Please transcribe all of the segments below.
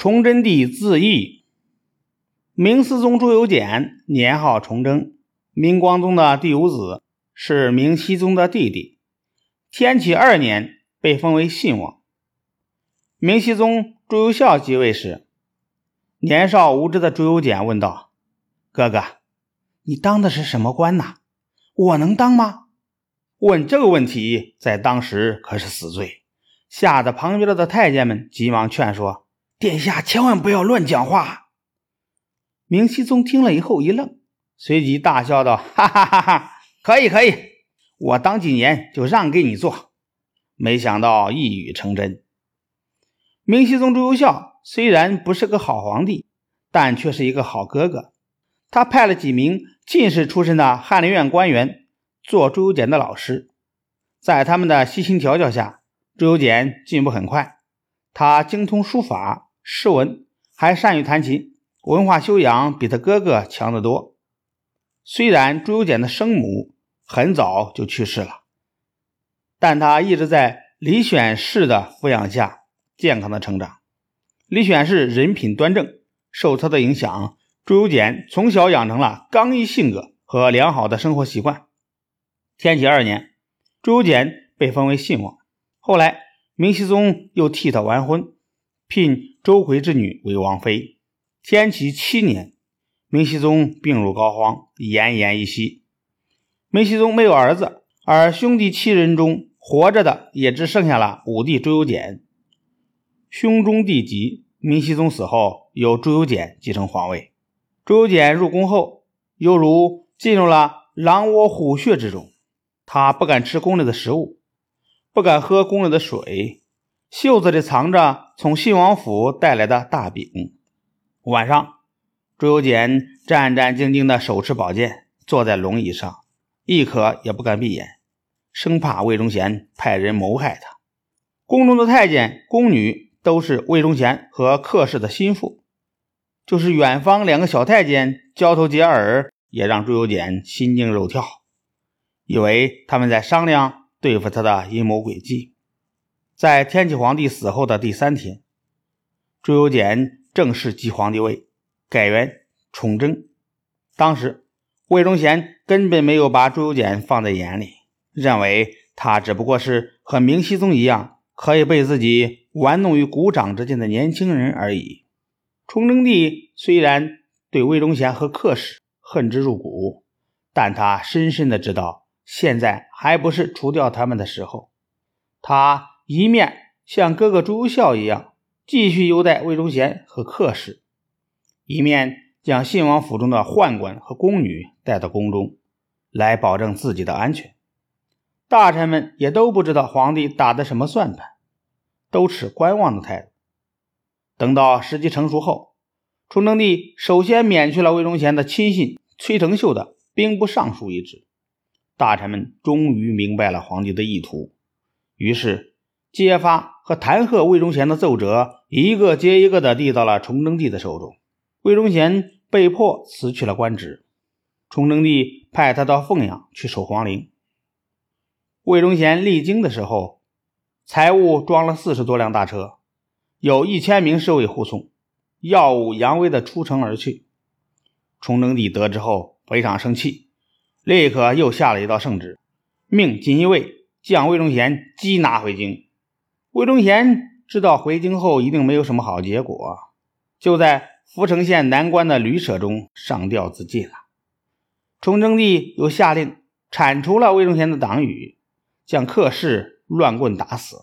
崇祯帝自缢。明思宗朱由检年号崇祯，明光宗的第五子，是明熹宗的弟弟。天启二年被封为信王。明熹宗朱由校即位时，年少无知的朱由检问道：“哥哥，你当的是什么官呐？我能当吗？”问这个问题，在当时可是死罪，吓得旁边的太监们急忙劝说：“殿下千万不要乱讲话。”明熹宗听了以后一愣，随即大笑道：“哈哈哈哈！可以可以，我当几年就让给你做。”没想到一语成真。明熹宗朱由校虽然不是个好皇帝，但却是一个好哥哥。他派了几名进士出身的翰林院官员。做朱由检的老师，在他们的悉心调教下，朱由检进步很快。他精通书法、诗文，还善于弹琴，文化修养比他哥哥强得多。虽然朱由检的生母很早就去世了，但他一直在李选侍的抚养下健康的成长。李选侍人品端正，受他的影响，朱由检从小养成了刚毅性格和良好的生活习惯。天启二年，朱由检被封为信王。后来，明熹宗又替他完婚，聘周奎之女为王妃。天启七年，明熹宗病入膏肓，奄奄一息。明熹宗没有儿子，而兄弟七人中活着的也只剩下了五弟朱由检。兄中弟及，明熹宗死后，由朱由检继承皇位。朱由检入宫后，犹如进入了狼窝虎穴之中。他不敢吃宫里的食物，不敢喝宫里的水，袖子里藏着从信王府带来的大饼。晚上，朱由检战战兢兢地手持宝剑，坐在龙椅上，一刻也不敢闭眼，生怕魏忠贤派人谋害他。宫中的太监、宫女都是魏忠贤和客氏的心腹，就是远方两个小太监交头接耳，也让朱由检心惊肉跳。以为他们在商量对付他的阴谋诡计。在天启皇帝死后的第三天，朱由检正式继皇帝位，改元崇祯。当时魏忠贤根本没有把朱由检放在眼里，认为他只不过是和明熹宗一样，可以被自己玩弄于股掌之间的年轻人而已。崇祯帝虽然对魏忠贤和客氏恨之入骨，但他深深的知道。现在还不是除掉他们的时候。他一面像哥哥朱由校一样继续优待魏忠贤和客氏，一面将信王府中的宦官和宫女带到宫中，来保证自己的安全。大臣们也都不知道皇帝打的什么算盘，都持观望的态度。等到时机成熟后，崇祯帝首先免去了魏忠贤的亲信崔成秀的兵部尚书一职。大臣们终于明白了皇帝的意图，于是揭发和弹劾魏忠贤的奏折一个接一个的递到了崇祯帝的手中。魏忠贤被迫辞去了官职，崇祯帝派他到凤阳去守皇陵。魏忠贤历经的时候，财物装了四十多辆大车，有一千名侍卫护送，耀武扬威的出城而去。崇祯帝得知后非常生气。立刻又下了一道圣旨，命锦衣卫将魏忠贤缉拿回京。魏忠贤知道回京后一定没有什么好结果，就在阜城县南关的旅舍中上吊自尽了。崇祯帝又下令铲除了魏忠贤的党羽，将客氏乱棍打死，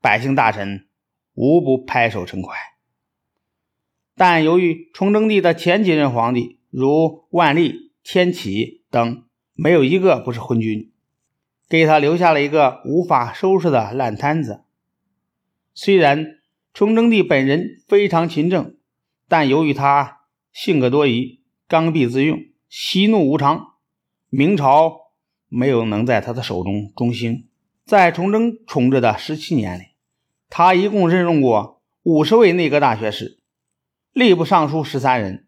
百姓大臣无不拍手称快。但由于崇祯帝的前几任皇帝如万历、天启。等没有一个不是昏君，给他留下了一个无法收拾的烂摊子。虽然崇祯帝本人非常勤政，但由于他性格多疑、刚愎自用、喜怒无常，明朝没有能在他的手中中兴。在崇祯统治的十七年里，他一共任用过五十位内阁大学士，吏部尚书十三人，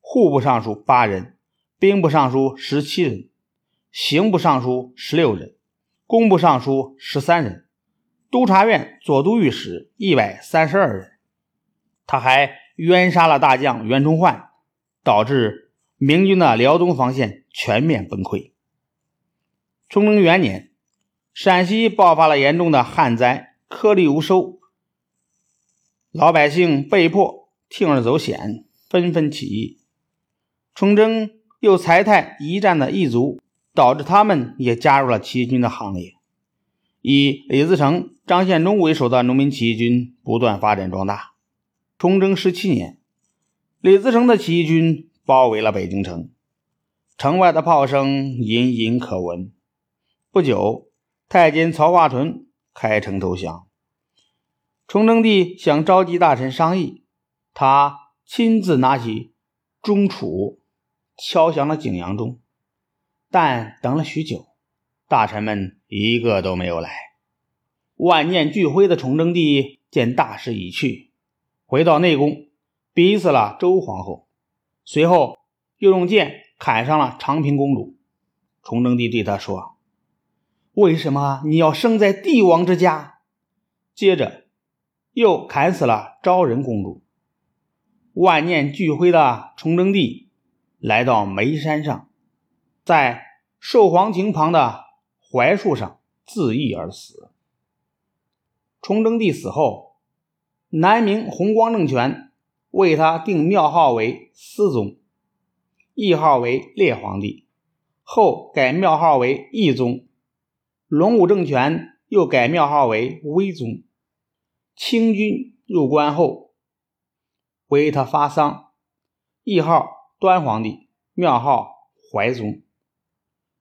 户部尚书八人。兵部尚书十七人，刑部尚书十六人，工部尚书十三人，督察院左都御史一百三十二人。他还冤杀了大将袁崇焕，导致明军的辽东防线全面崩溃。崇祯元年，陕西爆发了严重的旱灾，颗粒无收，老百姓被迫铤而走险，纷纷起义。崇祯又裁汰一战的异族，导致他们也加入了起义军的行列。以李自成、张献忠为首的农民起义军不断发展壮大。崇祯十七年，李自成的起义军包围了北京城，城外的炮声隐隐可闻。不久，太监曹化淳开城投降。崇祯帝想召集大臣商议，他亲自拿起钟杵敲响了景阳钟，但等了许久，大臣们一个都没有来。万念俱灰的崇祯帝见大势已去，回到内宫，逼死了周皇后，随后又用剑砍伤了长平公主。崇祯帝对他说。为什么你要生在帝王之家？接着又砍死了昭仁公主。万念俱灰的崇祯帝来到眉山上，在寿皇亭旁的槐树上自缢而死。崇祯帝死后，南明弘光政权为他定庙号为思宗，谥号为烈皇帝，后改庙号为懿宗。隆武政权又改庙号为威宗，清军入关后为他发丧，谥号端皇帝，庙号怀宗。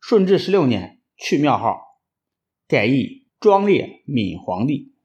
顺治十六年去庙号，改义庄烈闵皇帝。